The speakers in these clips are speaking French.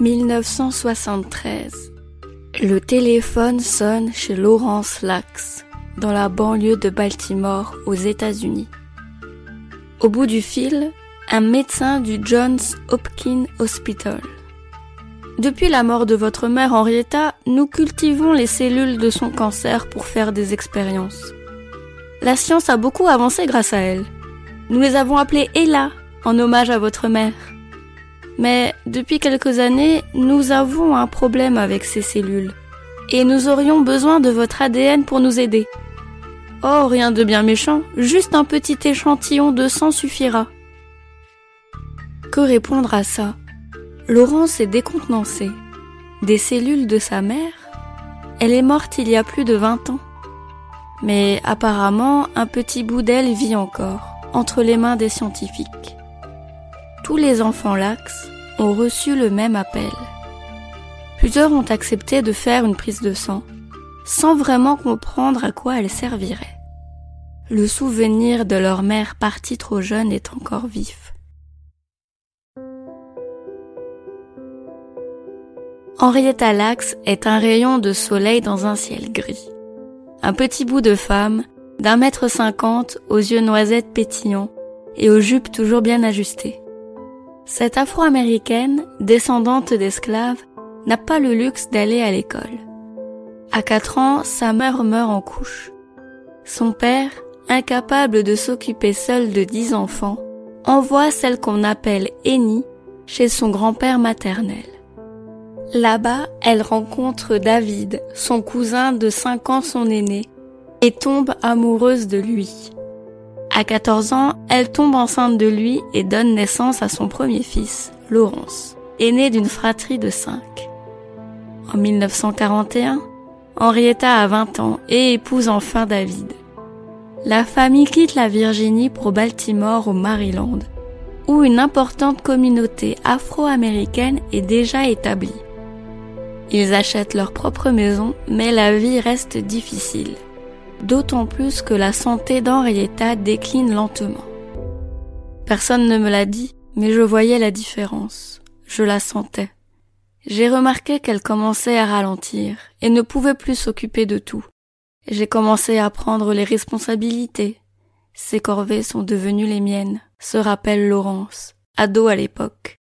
1973. Le téléphone sonne chez Laurence Lax, dans la banlieue de Baltimore, aux États-Unis. Au bout du fil, un médecin du Johns Hopkins Hospital. Depuis la mort de votre mère Henrietta, nous cultivons les cellules de son cancer pour faire des expériences. La science a beaucoup avancé grâce à elle. Nous les avons appelées Ella, en hommage à votre mère. Mais depuis quelques années, nous avons un problème avec ces cellules. Et nous aurions besoin de votre ADN pour nous aider. Oh, rien de bien méchant, juste un petit échantillon de sang suffira. Que répondre à ça? Laurence est décontenancée. Des cellules de sa mère? Elle est morte il y a plus de 20 ans. Mais apparemment, un petit bout d'elle vit encore, entre les mains des scientifiques tous les enfants lax ont reçu le même appel. Plusieurs ont accepté de faire une prise de sang, sans vraiment comprendre à quoi elle servirait. Le souvenir de leur mère partie trop jeune est encore vif. Henrietta Lacks est un rayon de soleil dans un ciel gris. Un petit bout de femme, d'un mètre cinquante, aux yeux noisettes pétillants et aux jupes toujours bien ajustées. Cette afro-américaine, descendante d'esclaves, n'a pas le luxe d'aller à l'école. À 4 ans, sa mère meurt en couche. Son père, incapable de s'occuper seul de dix enfants, envoie celle qu'on appelle Annie chez son grand-père maternel. Là-bas, elle rencontre David, son cousin de 5 ans son aîné, et tombe amoureuse de lui. À 14 ans, elle tombe enceinte de lui et donne naissance à son premier fils, Laurence, aîné d'une fratrie de 5. En 1941, Henrietta a 20 ans et épouse enfin David. La famille quitte la Virginie pour Baltimore au Maryland, où une importante communauté afro-américaine est déjà établie. Ils achètent leur propre maison, mais la vie reste difficile d'autant plus que la santé d'Henrietta décline lentement. Personne ne me l'a dit, mais je voyais la différence. Je la sentais. J'ai remarqué qu'elle commençait à ralentir et ne pouvait plus s'occuper de tout. J'ai commencé à prendre les responsabilités. Ses corvées sont devenues les miennes, se rappelle Laurence, ado à l'époque.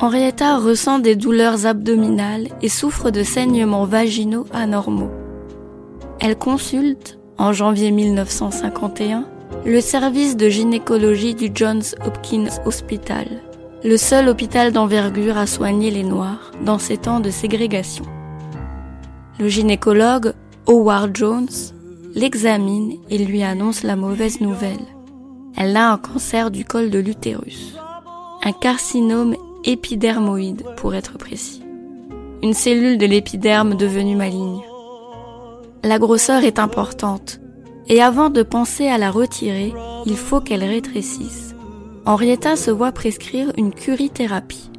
Henrietta ressent des douleurs abdominales et souffre de saignements vaginaux anormaux. Elle consulte, en janvier 1951, le service de gynécologie du Johns Hopkins Hospital, le seul hôpital d'envergure à soigner les Noirs dans ces temps de ségrégation. Le gynécologue, Howard Jones, l'examine et lui annonce la mauvaise nouvelle. Elle a un cancer du col de l'utérus, un carcinome épidermoïde pour être précis. Une cellule de l'épiderme devenue maligne. La grosseur est importante et avant de penser à la retirer, il faut qu'elle rétrécisse. Henrietta se voit prescrire une curithérapie.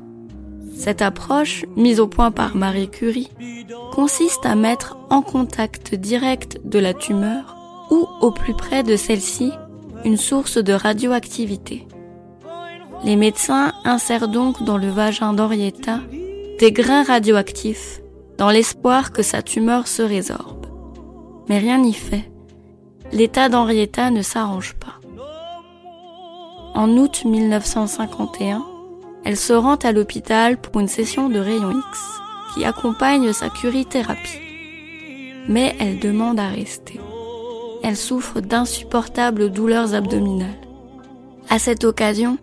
Cette approche, mise au point par Marie Curie, consiste à mettre en contact direct de la tumeur ou au plus près de celle-ci une source de radioactivité. Les médecins insèrent donc dans le vagin d'Henrietta des grains radioactifs dans l'espoir que sa tumeur se résorbe. Mais rien n'y fait. L'état d'Henrietta ne s'arrange pas. En août 1951, elle se rend à l'hôpital pour une session de rayons X qui accompagne sa curithérapie. Mais elle demande à rester. Elle souffre d'insupportables douleurs abdominales. À cette occasion,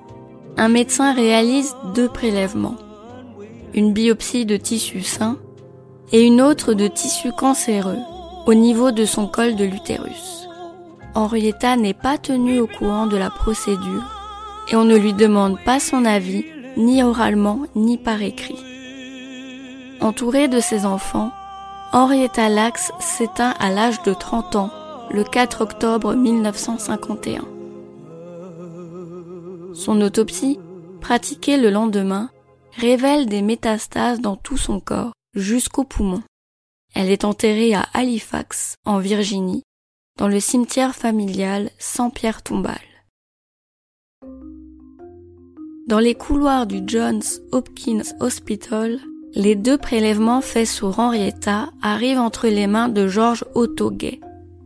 un médecin réalise deux prélèvements, une biopsie de tissu sain et une autre de tissu cancéreux au niveau de son col de l'utérus. Henrietta n'est pas tenue au courant de la procédure et on ne lui demande pas son avis ni oralement ni par écrit. Entourée de ses enfants, Henrietta Lacks s'éteint à l'âge de 30 ans le 4 octobre 1951. Son autopsie, pratiquée le lendemain, révèle des métastases dans tout son corps, jusqu'au poumon. Elle est enterrée à Halifax, en Virginie, dans le cimetière familial Saint-Pierre-Tombal. Dans les couloirs du Johns Hopkins Hospital, les deux prélèvements faits sur Henrietta arrivent entre les mains de George Otto Gay,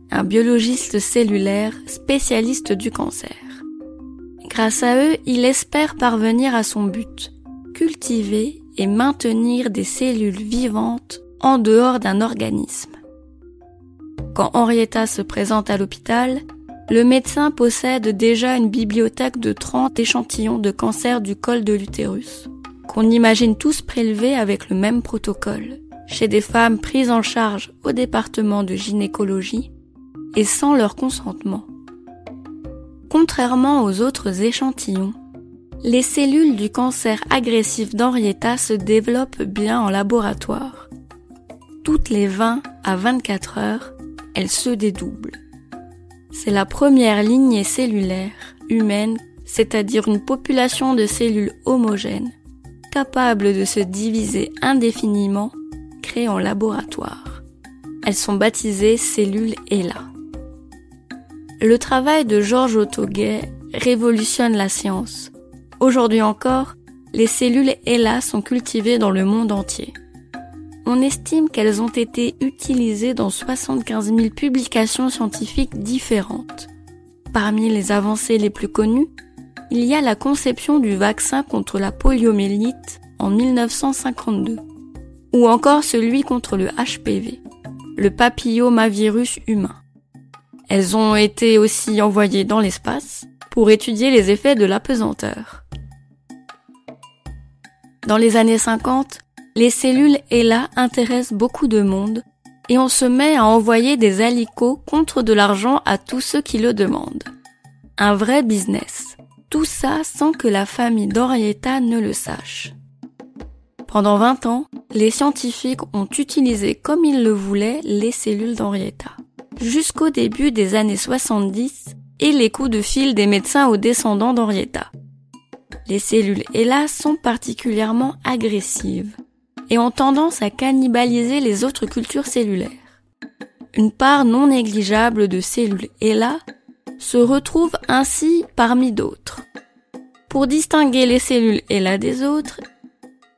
un biologiste cellulaire spécialiste du cancer. Grâce à eux, il espère parvenir à son but, cultiver et maintenir des cellules vivantes en dehors d'un organisme. Quand Henrietta se présente à l'hôpital, le médecin possède déjà une bibliothèque de 30 échantillons de cancer du col de l'utérus, qu'on imagine tous prélevés avec le même protocole, chez des femmes prises en charge au département de gynécologie et sans leur consentement. Contrairement aux autres échantillons, les cellules du cancer agressif d'Henrietta se développent bien en laboratoire. Toutes les 20 à 24 heures, elles se dédoublent. C'est la première lignée cellulaire humaine, c'est-à-dire une population de cellules homogènes, capables de se diviser indéfiniment, créée en laboratoire. Elles sont baptisées cellules ELA. Le travail de Georges Autoguet révolutionne la science. Aujourd'hui encore, les cellules ELA sont cultivées dans le monde entier. On estime qu'elles ont été utilisées dans 75 000 publications scientifiques différentes. Parmi les avancées les plus connues, il y a la conception du vaccin contre la poliomyélite en 1952, ou encore celui contre le HPV, le papillomavirus humain. Elles ont été aussi envoyées dans l'espace pour étudier les effets de l'apesanteur. Dans les années 50, les cellules ELA intéressent beaucoup de monde et on se met à envoyer des alicots contre de l'argent à tous ceux qui le demandent. Un vrai business. Tout ça sans que la famille d'Henrietta ne le sache. Pendant 20 ans, les scientifiques ont utilisé comme ils le voulaient les cellules d'Henrietta. Jusqu'au début des années 70 et les coups de fil des médecins aux descendants d'Henrietta. Les cellules ELA sont particulièrement agressives et ont tendance à cannibaliser les autres cultures cellulaires. Une part non négligeable de cellules ELA se retrouve ainsi parmi d'autres. Pour distinguer les cellules ELA des autres,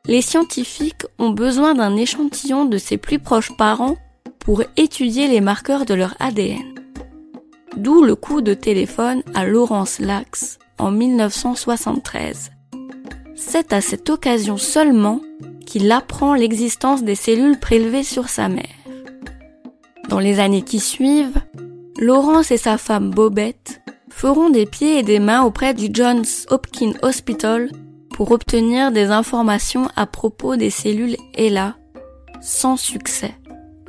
les scientifiques ont besoin d'un échantillon de ses plus proches parents pour étudier les marqueurs de leur ADN. D'où le coup de téléphone à Laurence Lax en 1973. C'est à cette occasion seulement qu'il apprend l'existence des cellules prélevées sur sa mère. Dans les années qui suivent, Laurence et sa femme Bobette feront des pieds et des mains auprès du Johns Hopkins Hospital pour obtenir des informations à propos des cellules ELA, sans succès.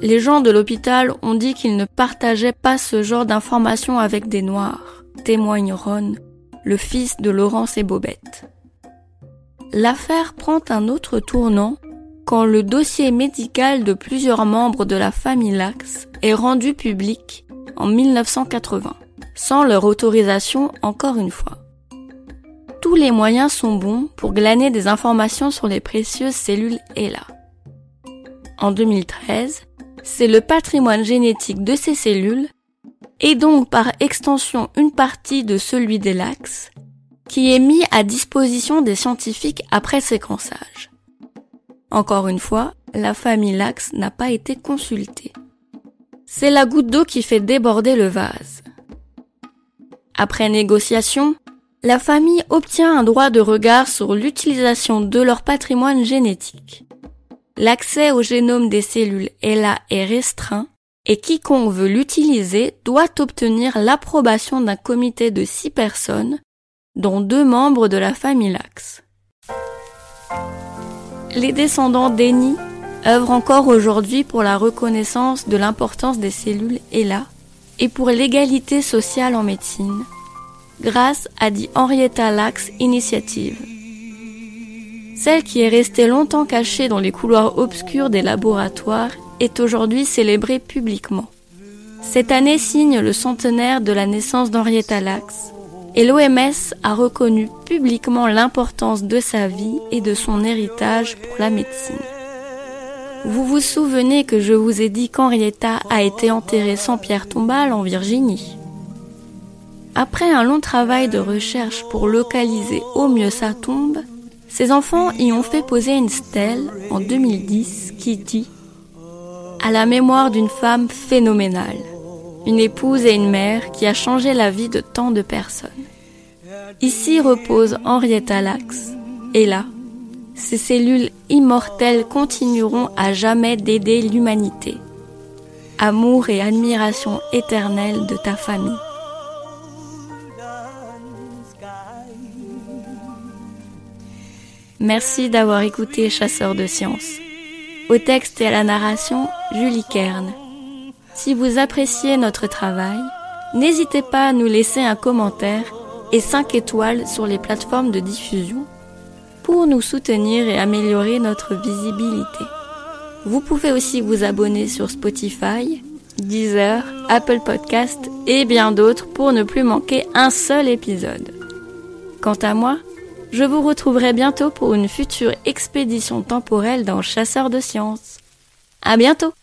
Les gens de l'hôpital ont dit qu'ils ne partageaient pas ce genre d'informations avec des Noirs, témoigne Ron, le fils de Laurence et Bobette l'affaire prend un autre tournant quand le dossier médical de plusieurs membres de la famille Lax est rendu public en 1980, sans leur autorisation encore une fois. Tous les moyens sont bons pour glaner des informations sur les précieuses cellules ELA. En 2013, c'est le patrimoine génétique de ces cellules, et donc par extension une partie de celui des lax, qui est mis à disposition des scientifiques après séquençage. Encore une fois, la famille Lax n'a pas été consultée. C'est la goutte d'eau qui fait déborder le vase. Après négociation, la famille obtient un droit de regard sur l'utilisation de leur patrimoine génétique. L'accès au génome des cellules là est restreint et quiconque veut l'utiliser doit obtenir l'approbation d'un comité de six personnes dont deux membres de la famille Lax. Les descendants d'Eni œuvrent encore aujourd'hui pour la reconnaissance de l'importance des cellules ELA et pour l'égalité sociale en médecine, grâce à dit Henrietta Lacks Initiative. Celle qui est restée longtemps cachée dans les couloirs obscurs des laboratoires est aujourd'hui célébrée publiquement. Cette année signe le centenaire de la naissance d'Henrietta Lacks et l'OMS a reconnu publiquement l'importance de sa vie et de son héritage pour la médecine. Vous vous souvenez que je vous ai dit qu'Henrietta a été enterrée sans pierre tombale en Virginie Après un long travail de recherche pour localiser au mieux sa tombe, ses enfants y ont fait poser une stèle en 2010 qui dit à la mémoire d'une femme phénoménale, une épouse et une mère qui a changé la vie de tant de personnes. Ici repose Henrietta Lacks, et là, ces cellules immortelles continueront à jamais d'aider l'humanité. Amour et admiration éternelle de ta famille. Merci d'avoir écouté Chasseur de sciences. Au texte et à la narration, Julie Kern. Si vous appréciez notre travail, n'hésitez pas à nous laisser un commentaire et 5 étoiles sur les plateformes de diffusion pour nous soutenir et améliorer notre visibilité. Vous pouvez aussi vous abonner sur Spotify, Deezer, Apple Podcast et bien d'autres pour ne plus manquer un seul épisode. Quant à moi, je vous retrouverai bientôt pour une future expédition temporelle dans Chasseur de sciences. À bientôt!